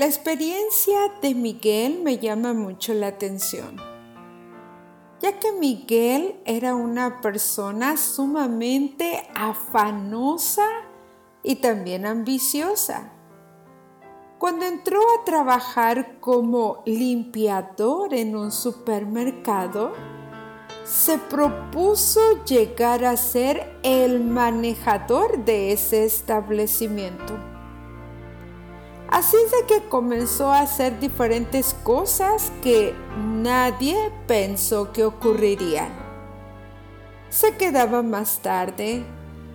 La experiencia de Miguel me llama mucho la atención, ya que Miguel era una persona sumamente afanosa y también ambiciosa. Cuando entró a trabajar como limpiador en un supermercado, se propuso llegar a ser el manejador de ese establecimiento. Así es de que comenzó a hacer diferentes cosas que nadie pensó que ocurrirían. Se quedaba más tarde,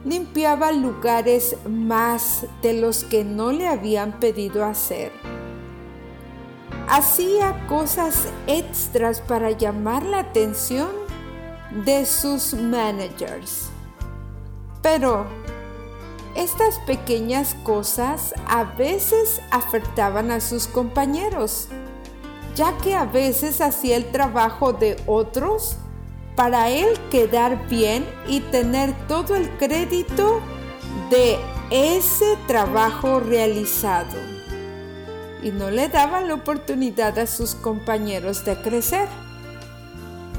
limpiaba lugares más de los que no le habían pedido hacer. Hacía cosas extras para llamar la atención de sus managers. Pero estas pequeñas cosas a veces afectaban a sus compañeros, ya que a veces hacía el trabajo de otros para él quedar bien y tener todo el crédito de ese trabajo realizado. Y no le daba la oportunidad a sus compañeros de crecer.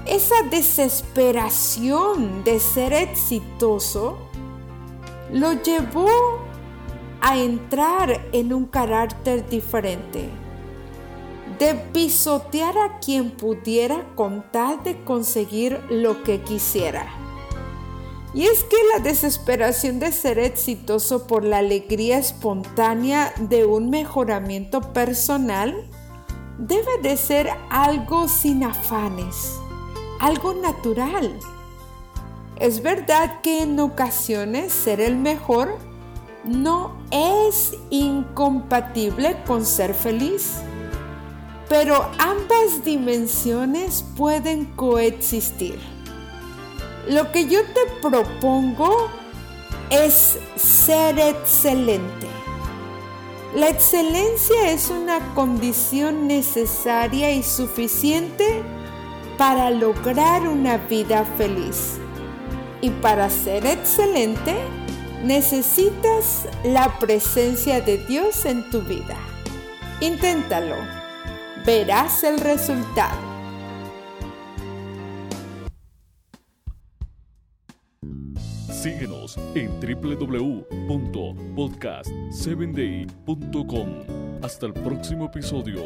Esa desesperación de ser exitoso lo llevó a entrar en un carácter diferente, de pisotear a quien pudiera con tal de conseguir lo que quisiera. Y es que la desesperación de ser exitoso por la alegría espontánea de un mejoramiento personal debe de ser algo sin afanes, algo natural es verdad que en ocasiones ser el mejor no es incompatible con ser feliz, pero ambas dimensiones pueden coexistir. Lo que yo te propongo es ser excelente. La excelencia es una condición necesaria y suficiente para lograr una vida feliz. Y para ser excelente, necesitas la presencia de Dios en tu vida. Inténtalo. Verás el resultado. Síguenos en www.podcast7day.com. Hasta el próximo episodio.